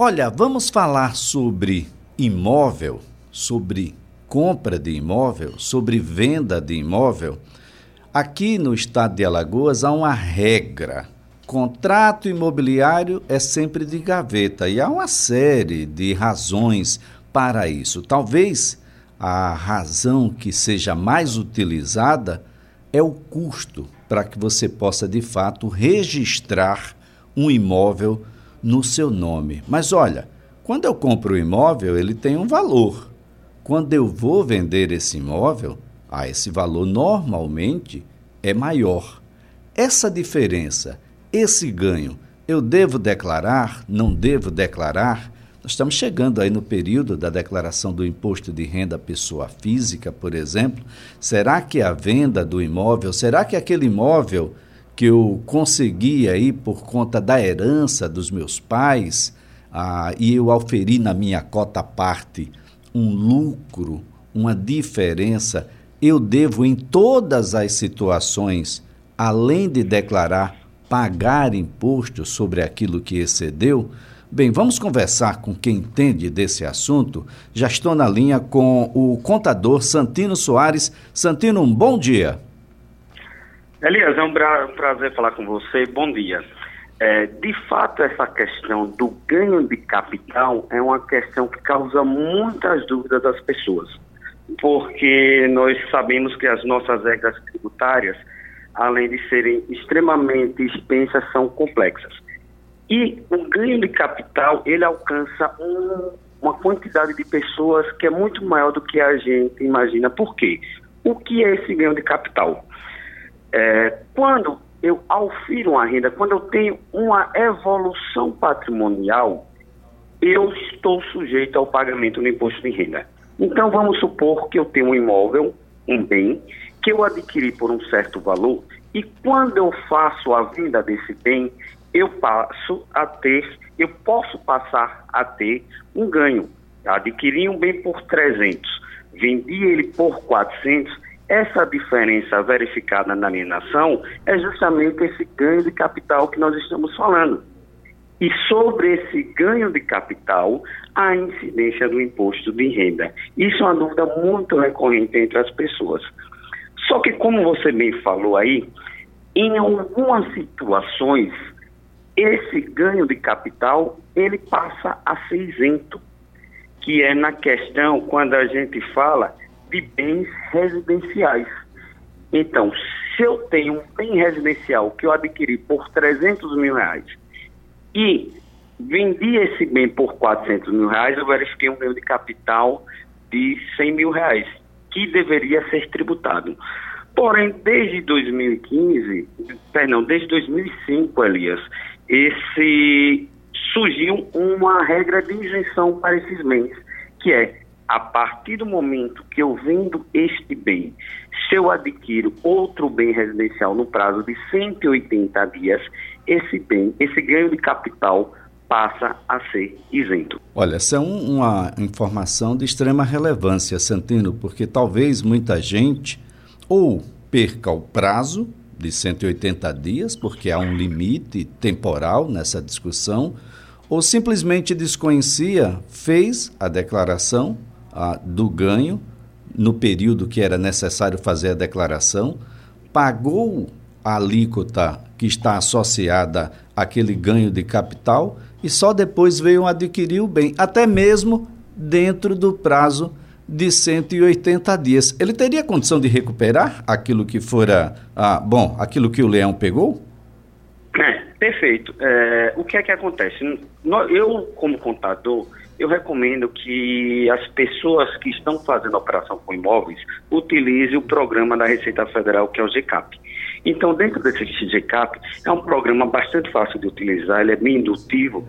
Olha, vamos falar sobre imóvel, sobre compra de imóvel, sobre venda de imóvel. Aqui no estado de Alagoas há uma regra. Contrato imobiliário é sempre de gaveta e há uma série de razões para isso. Talvez a razão que seja mais utilizada é o custo para que você possa de fato registrar um imóvel no seu nome. Mas olha, quando eu compro o um imóvel, ele tem um valor. Quando eu vou vender esse imóvel, ah, esse valor normalmente é maior. Essa diferença, esse ganho, eu devo declarar? Não devo declarar? Nós estamos chegando aí no período da declaração do imposto de renda pessoa física, por exemplo. Será que a venda do imóvel, será que aquele imóvel que eu consegui aí por conta da herança dos meus pais, ah, e eu auferi na minha cota parte um lucro, uma diferença, eu devo em todas as situações, além de declarar, pagar imposto sobre aquilo que excedeu? Bem, vamos conversar com quem entende desse assunto. Já estou na linha com o contador Santino Soares. Santino, um bom dia. Elias, é um prazer falar com você. Bom dia. É, de fato, essa questão do ganho de capital é uma questão que causa muitas dúvidas das pessoas, porque nós sabemos que as nossas regras tributárias, além de serem extremamente extensas, são complexas. E o ganho de capital, ele alcança um, uma quantidade de pessoas que é muito maior do que a gente imagina. Por quê? O que é esse ganho de capital? É, quando eu aufiro uma renda, quando eu tenho uma evolução patrimonial, eu estou sujeito ao pagamento do imposto de renda. Então, vamos supor que eu tenho um imóvel, um bem, que eu adquiri por um certo valor, e quando eu faço a venda desse bem, eu passo a ter, eu posso passar a ter um ganho. Adquiri um bem por 300, vendi ele por 400, essa diferença verificada na alienação é justamente esse ganho de capital que nós estamos falando. E sobre esse ganho de capital, a incidência do imposto de renda. Isso é uma dúvida muito recorrente entre as pessoas. Só que, como você bem falou aí, em algumas situações, esse ganho de capital ele passa a ser isento, que é na questão quando a gente fala de bens residenciais. Então, se eu tenho um bem residencial que eu adquiri por 300 mil reais e vendi esse bem por 400 mil reais, eu verifiquei um ganho de capital de 100 mil reais, que deveria ser tributado. Porém, desde 2015, perdão, desde 2005, Elias, esse surgiu uma regra de isenção para esses bens, que é a partir do momento que eu vendo este bem, se eu adquiro outro bem residencial no prazo de 180 dias, esse bem, esse ganho de capital passa a ser isento. Olha, essa é um, uma informação de extrema relevância, Santino, porque talvez muita gente ou perca o prazo de 180 dias, porque há um limite temporal nessa discussão, ou simplesmente desconhecia, fez a declaração do ganho no período que era necessário fazer a declaração, pagou a alíquota que está associada àquele ganho de capital e só depois veio adquirir o bem, até mesmo dentro do prazo de 180 dias. Ele teria condição de recuperar aquilo que fora, ah, bom, aquilo que o leão pegou? É, perfeito. É, o que é que acontece? Eu, como contador, eu recomendo que as pessoas que estão fazendo operação com imóveis utilizem o programa da Receita Federal, que é o GCAP. Então, dentro desse GCAP, é um programa bastante fácil de utilizar, ele é bem indutivo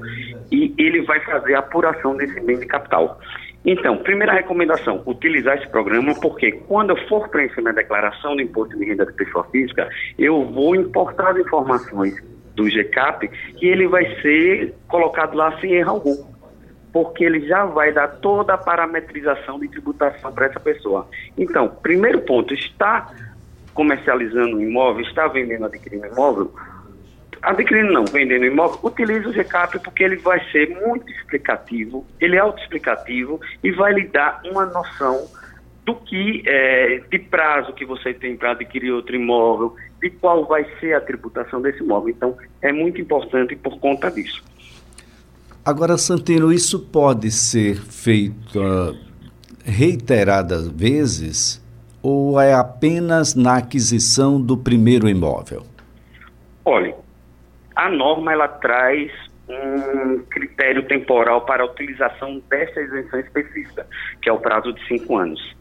e ele vai fazer a apuração desse bem de capital. Então, primeira recomendação, utilizar esse programa, porque quando eu for preencher minha declaração do imposto de renda de pessoa física, eu vou importar as informações do GCAP e ele vai ser colocado lá sem erro algum porque ele já vai dar toda a parametrização de tributação para essa pessoa. Então, primeiro ponto, está comercializando um imóvel, está vendendo, adquirindo imóvel, adquirindo não, vendendo imóvel, utilize o GCAP porque ele vai ser muito explicativo, ele é autoexplicativo e vai lhe dar uma noção do que é, de prazo que você tem para adquirir outro imóvel, de qual vai ser a tributação desse imóvel. Então, é muito importante por conta disso. Agora, Santino, isso pode ser feito uh, reiteradas vezes ou é apenas na aquisição do primeiro imóvel? Olha, a norma ela traz um critério temporal para a utilização dessa isenção específica, que é o prazo de cinco anos.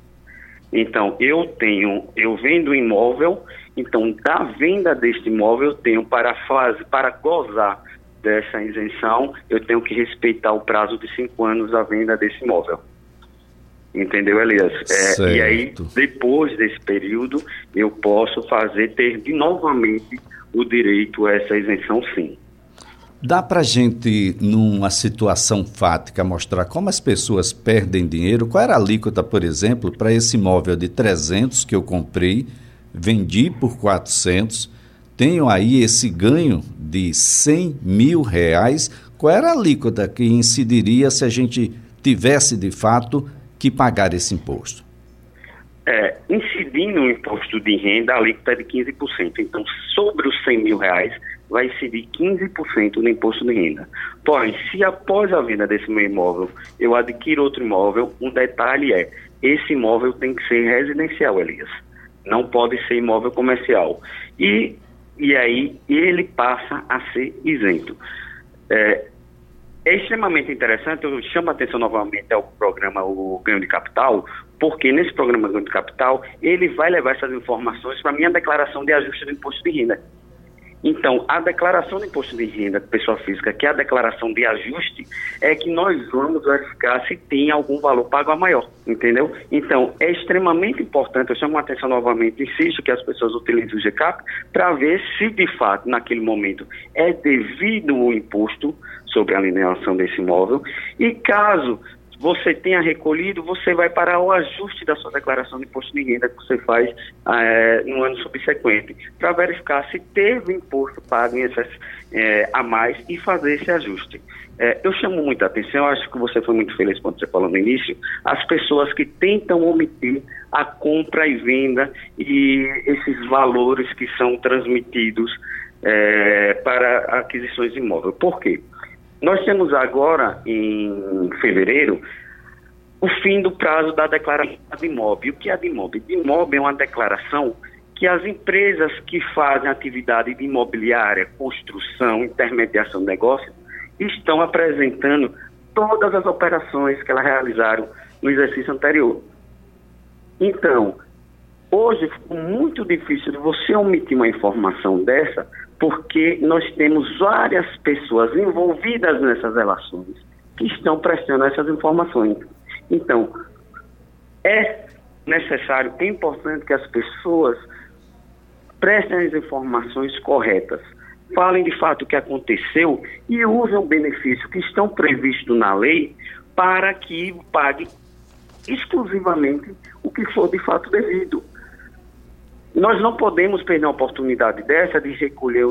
Então, eu tenho, eu vendo imóvel, então da venda deste imóvel eu tenho para fase, para gozar dessa isenção, eu tenho que respeitar o prazo de cinco anos da venda desse imóvel. Entendeu, Elias? É, e aí, depois desse período, eu posso fazer, ter de novamente o direito a essa isenção, sim. Dá para gente, numa situação fática, mostrar como as pessoas perdem dinheiro? Qual era a alíquota, por exemplo, para esse imóvel de 300 que eu comprei, vendi por 400, tenho aí esse ganho de 100 mil reais? Qual era a alíquota que incidiria se a gente tivesse, de fato, que pagar esse imposto? É, incidindo o imposto de renda, a alíquota é de 15%. Então, sobre os 100 mil reais, vai incidir 15% no imposto de renda. Porém, se após a venda desse meu imóvel eu adquiro outro imóvel, um detalhe é, esse imóvel tem que ser residencial, Elias. Não pode ser imóvel comercial. E, e aí ele passa a ser isento. É, é extremamente interessante, eu chamo a atenção novamente ao programa O Ganho de Capital, porque nesse programa Ganho de Capital, ele vai levar essas informações para a minha declaração de ajuste do imposto de renda. Então, a declaração de imposto de renda de pessoa física, que é a declaração de ajuste, é que nós vamos verificar se tem algum valor pago a maior, entendeu? Então, é extremamente importante, eu chamo a atenção novamente, insisto que as pessoas utilizem o GCAP para ver se de fato, naquele momento, é devido o imposto sobre a alienação desse imóvel e caso você tenha recolhido, você vai para o ajuste da sua declaração de imposto de renda que você faz é, no ano subsequente, para verificar se teve imposto pago em essas, é, a mais e fazer esse ajuste. É, eu chamo muita atenção, acho que você foi muito feliz quando você falou no início, as pessoas que tentam omitir a compra e venda e esses valores que são transmitidos para aquisições de imóvel. Por quê? Nós temos agora, em fevereiro, o fim do prazo da declaração de imóvel. O que é de imóvel? De imóvel é uma declaração que as empresas que fazem atividade de imobiliária, construção, intermediação de negócios, estão apresentando todas as operações que elas realizaram no exercício anterior. Então, hoje ficou muito difícil de você omitir uma informação dessa, porque nós temos várias pessoas envolvidas nessas relações que estão prestando essas informações. Então, é necessário, é importante que as pessoas prestem as informações corretas, falem de fato o que aconteceu e usem o benefício que estão previstos na lei para que pague exclusivamente o que for de fato devido. Nós não podemos perder uma oportunidade dessa de recolher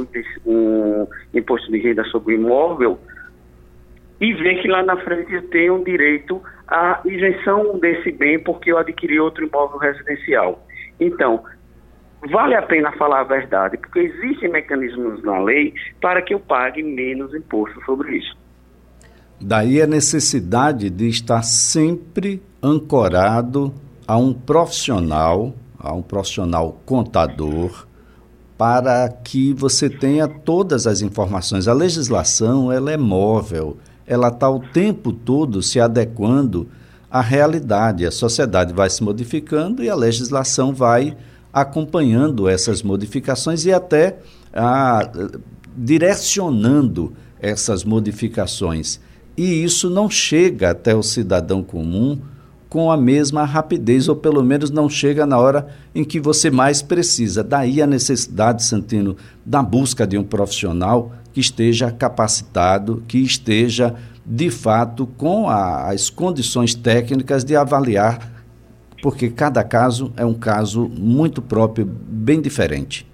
um imposto de renda sobre o imóvel e ver que lá na frente eu tenho um direito à isenção desse bem porque eu adquiri outro imóvel residencial. Então, vale a pena falar a verdade, porque existem mecanismos na lei para que eu pague menos imposto sobre isso. Daí a necessidade de estar sempre ancorado a um profissional a um profissional contador para que você tenha todas as informações. A legislação ela é móvel, ela está o tempo todo se adequando à realidade. A sociedade vai se modificando e a legislação vai acompanhando essas modificações e até ah, direcionando essas modificações. E isso não chega até o cidadão comum com a mesma rapidez, ou pelo menos não chega na hora em que você mais precisa. Daí a necessidade, Santino, da busca de um profissional que esteja capacitado, que esteja, de fato, com a, as condições técnicas de avaliar, porque cada caso é um caso muito próprio, bem diferente.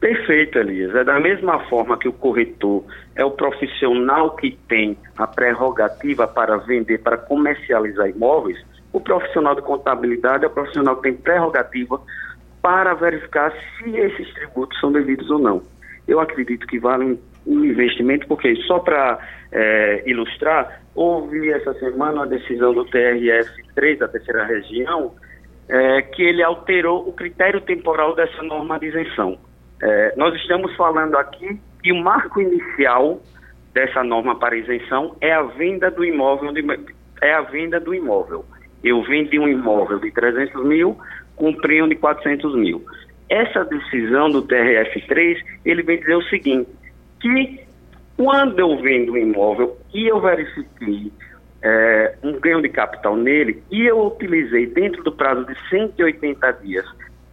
Perfeito, Elias. É da mesma forma que o corretor é o profissional que tem a prerrogativa para vender, para comercializar imóveis, o profissional de contabilidade é o profissional que tem prerrogativa para verificar se esses tributos são devidos ou não. Eu acredito que vale um investimento, porque só para é, ilustrar, houve essa semana a decisão do TRF3 da terceira região, é, que ele alterou o critério temporal dessa norma de isenção. É, nós estamos falando aqui que o marco inicial dessa norma para isenção é a venda do imóvel, é a venda do imóvel. Eu vendi um imóvel de 300 mil, comprei um de 400 mil. Essa decisão do TRF3, ele vem dizer o seguinte, que quando eu vendo um imóvel e eu verifiquei é, um ganho de capital nele e eu utilizei dentro do prazo de 180 dias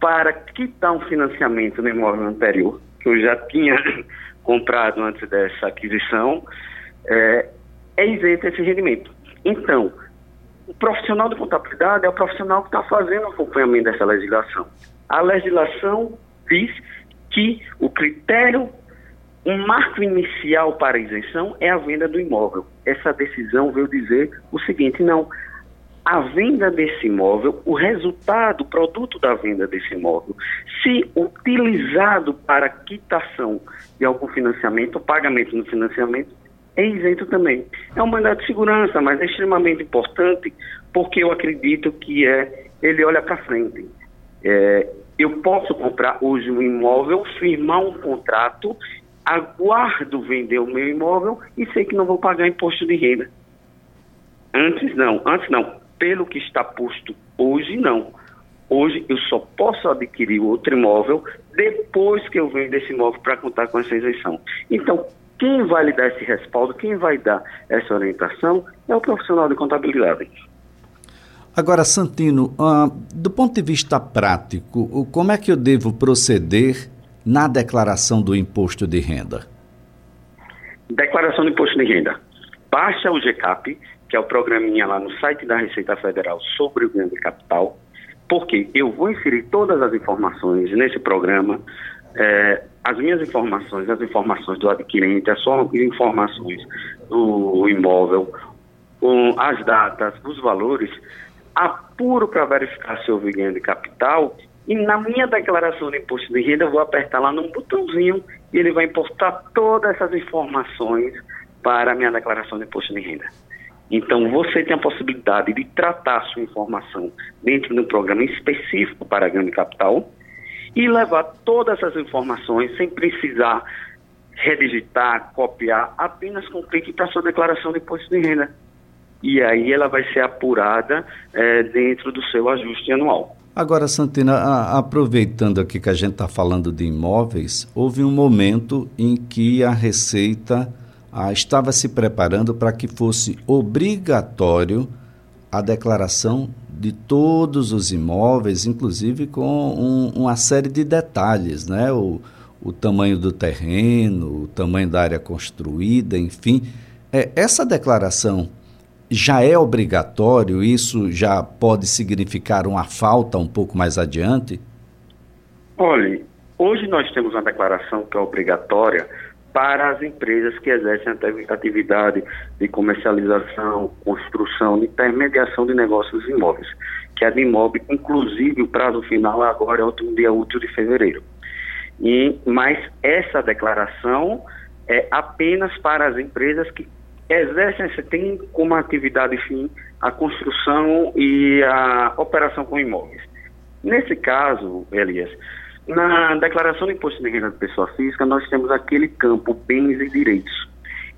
para quitar um financiamento no imóvel anterior, que eu já tinha comprado antes dessa aquisição, é, é isento esse rendimento. Então, o profissional de contabilidade é o profissional que está fazendo o acompanhamento dessa legislação. A legislação diz que o critério, um marco inicial para a isenção é a venda do imóvel. Essa decisão veio dizer o seguinte: não, a venda desse imóvel, o resultado, o produto da venda desse imóvel, se utilizado para quitação de algum financiamento, pagamento no financiamento, é isento também. É um mandato de segurança, mas é extremamente importante porque eu acredito que é ele olha para frente. É, eu posso comprar hoje um imóvel, firmar um contrato, aguardo vender o meu imóvel e sei que não vou pagar imposto de renda. Antes não, antes não. Pelo que está posto hoje, não. Hoje eu só posso adquirir outro imóvel depois que eu vendo esse imóvel para contar com essa isenção. Então, quem vai lhe dar esse respaldo, quem vai dar essa orientação é o profissional de contabilidade. Agora, Santino, uh, do ponto de vista prático, como é que eu devo proceder na declaração do imposto de renda? Declaração do imposto de renda. Baixa o GCAP, que é o programinha lá no site da Receita Federal sobre o ganho de capital, porque eu vou inserir todas as informações nesse programa, é, as minhas informações, as informações do adquirente, as suas informações do imóvel, com as datas, os valores, apuro para verificar se houve ganho de capital e na minha declaração de imposto de renda eu vou apertar lá num botãozinho e ele vai importar todas essas informações para a minha declaração de imposto de renda. Então você tem a possibilidade de tratar a sua informação dentro de um programa específico para ganho de capital e levar todas essas informações sem precisar redigitar, copiar, apenas com clique para sua declaração de imposto de renda. E aí ela vai ser apurada é, dentro do seu ajuste anual. Agora, Santina, a, aproveitando aqui que a gente está falando de imóveis, houve um momento em que a Receita a, estava se preparando para que fosse obrigatório a declaração de todos os imóveis, inclusive com um, uma série de detalhes, né? O, o tamanho do terreno, o tamanho da área construída, enfim. É, essa declaração já é obrigatório? Isso já pode significar uma falta um pouco mais adiante? Olhe, hoje nós temos uma declaração que é obrigatória para as empresas que exercem atividade de comercialização, construção, intermediação de negócios imóveis, que é de imóvel, inclusive o prazo final agora é o último dia útil de fevereiro. E, mas essa declaração é apenas para as empresas que exercem, tem como atividade fim a construção e a operação com imóveis. Nesse caso, Elias, na declaração de imposto de renda de pessoa física, nós temos aquele campo bens e direitos.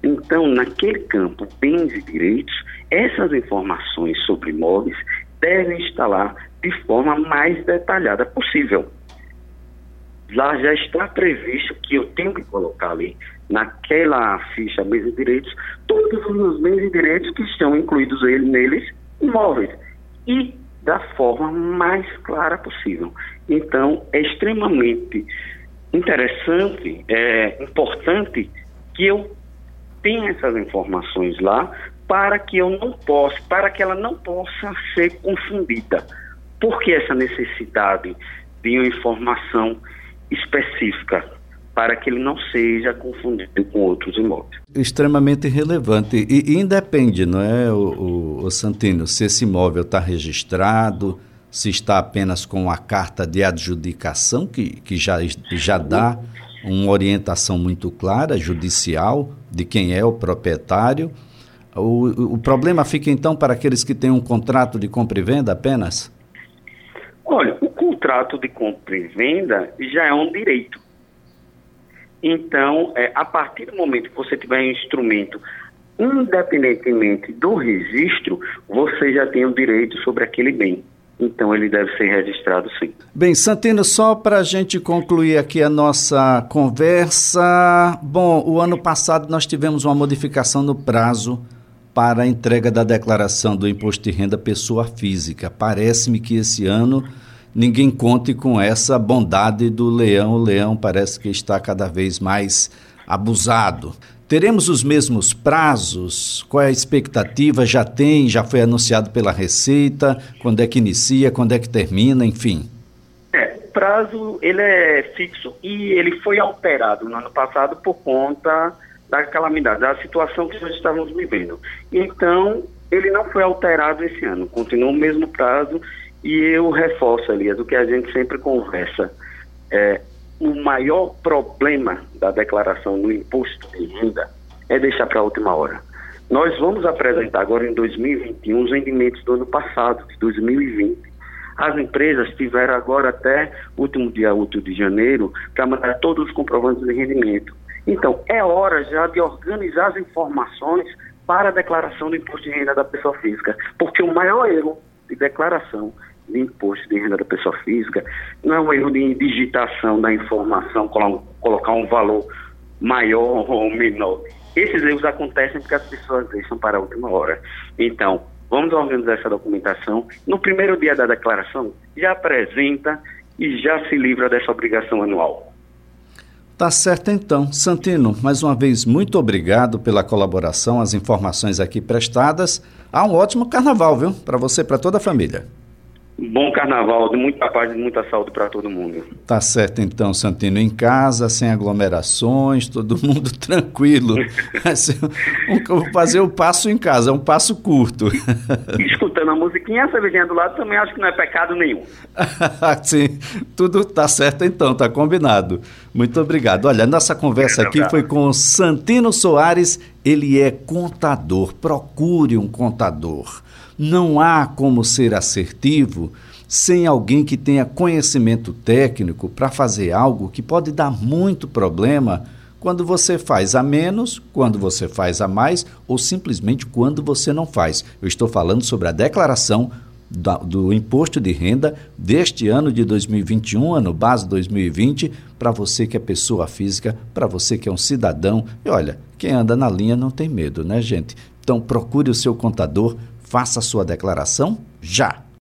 Então, naquele campo bens e direitos, essas informações sobre imóveis devem estar lá de forma mais detalhada possível. Lá já está previsto que eu tenho que colocar ali, naquela ficha bens e direitos, todos os meus bens e direitos que estão incluídos neles, imóveis. E da forma mais clara possível. Então, é extremamente interessante, é importante que eu tenha essas informações lá para que eu não possa, para que ela não possa ser confundida. Por que essa necessidade de uma informação específica? para que ele não seja confundido com outros imóveis. Extremamente relevante. E, e independe, não é, o, o, o Santino, se esse imóvel está registrado, se está apenas com a carta de adjudicação, que, que já, já dá uma orientação muito clara, judicial, de quem é o proprietário. O, o problema fica então para aqueles que têm um contrato de compra e venda apenas? Olha, o contrato de compra e venda já é um direito. Então, é, a partir do momento que você tiver um instrumento, independentemente do registro, você já tem o direito sobre aquele bem. Então, ele deve ser registrado sim. Bem, Santino, só para a gente concluir aqui a nossa conversa. Bom, o ano passado nós tivemos uma modificação no prazo para a entrega da declaração do imposto de renda pessoa física. Parece-me que esse ano ninguém conte com essa bondade do leão. O leão parece que está cada vez mais abusado. Teremos os mesmos prazos? Qual é a expectativa? Já tem? Já foi anunciado pela Receita? Quando é que inicia? Quando é que termina? Enfim. É, prazo ele é fixo e ele foi alterado no ano passado por conta da calamidade, da situação que nós estávamos vivendo. Então, ele não foi alterado esse ano, continua o mesmo prazo e eu reforço, Elias, o que a gente sempre conversa. É, o maior problema da declaração do imposto de renda é deixar para a última hora. Nós vamos apresentar agora em 2021 os rendimentos do ano passado, de 2020. As empresas tiveram agora até o último dia útil de janeiro para mandar todos os comprovantes de rendimento. Então, é hora já de organizar as informações para a declaração do imposto de renda da pessoa física, porque o maior erro de declaração de imposto de renda da pessoa física não é um erro de digitação da informação, colocar um valor maior ou menor. Esses erros acontecem porque as pessoas deixam para a última hora. Então, vamos organizar essa documentação. No primeiro dia da declaração, já apresenta e já se livra dessa obrigação anual. Tá certo então. Santino, mais uma vez, muito obrigado pela colaboração, as informações aqui prestadas. Há um ótimo carnaval, viu? Para você e para toda a família. Bom carnaval, de muita paz e muita saúde para todo mundo. Tá certo então, Santino. Em casa, sem aglomerações, todo mundo tranquilo. Vou fazer o passo em casa, é um passo curto. Escutando a musiquinha, a cervejinha do lado também acho que não é pecado nenhum. Sim, tudo tá certo então, tá combinado. Muito obrigado. Olha, nossa conversa aqui foi com Santino Soares, ele é contador. Procure um contador. Não há como ser assertivo sem alguém que tenha conhecimento técnico para fazer algo que pode dar muito problema quando você faz a menos, quando você faz a mais ou simplesmente quando você não faz. Eu estou falando sobre a declaração do, do imposto de renda deste ano de 2021, ano base 2020, para você que é pessoa física, para você que é um cidadão. E olha, quem anda na linha não tem medo, né, gente? Então procure o seu contador, Faça sua declaração já.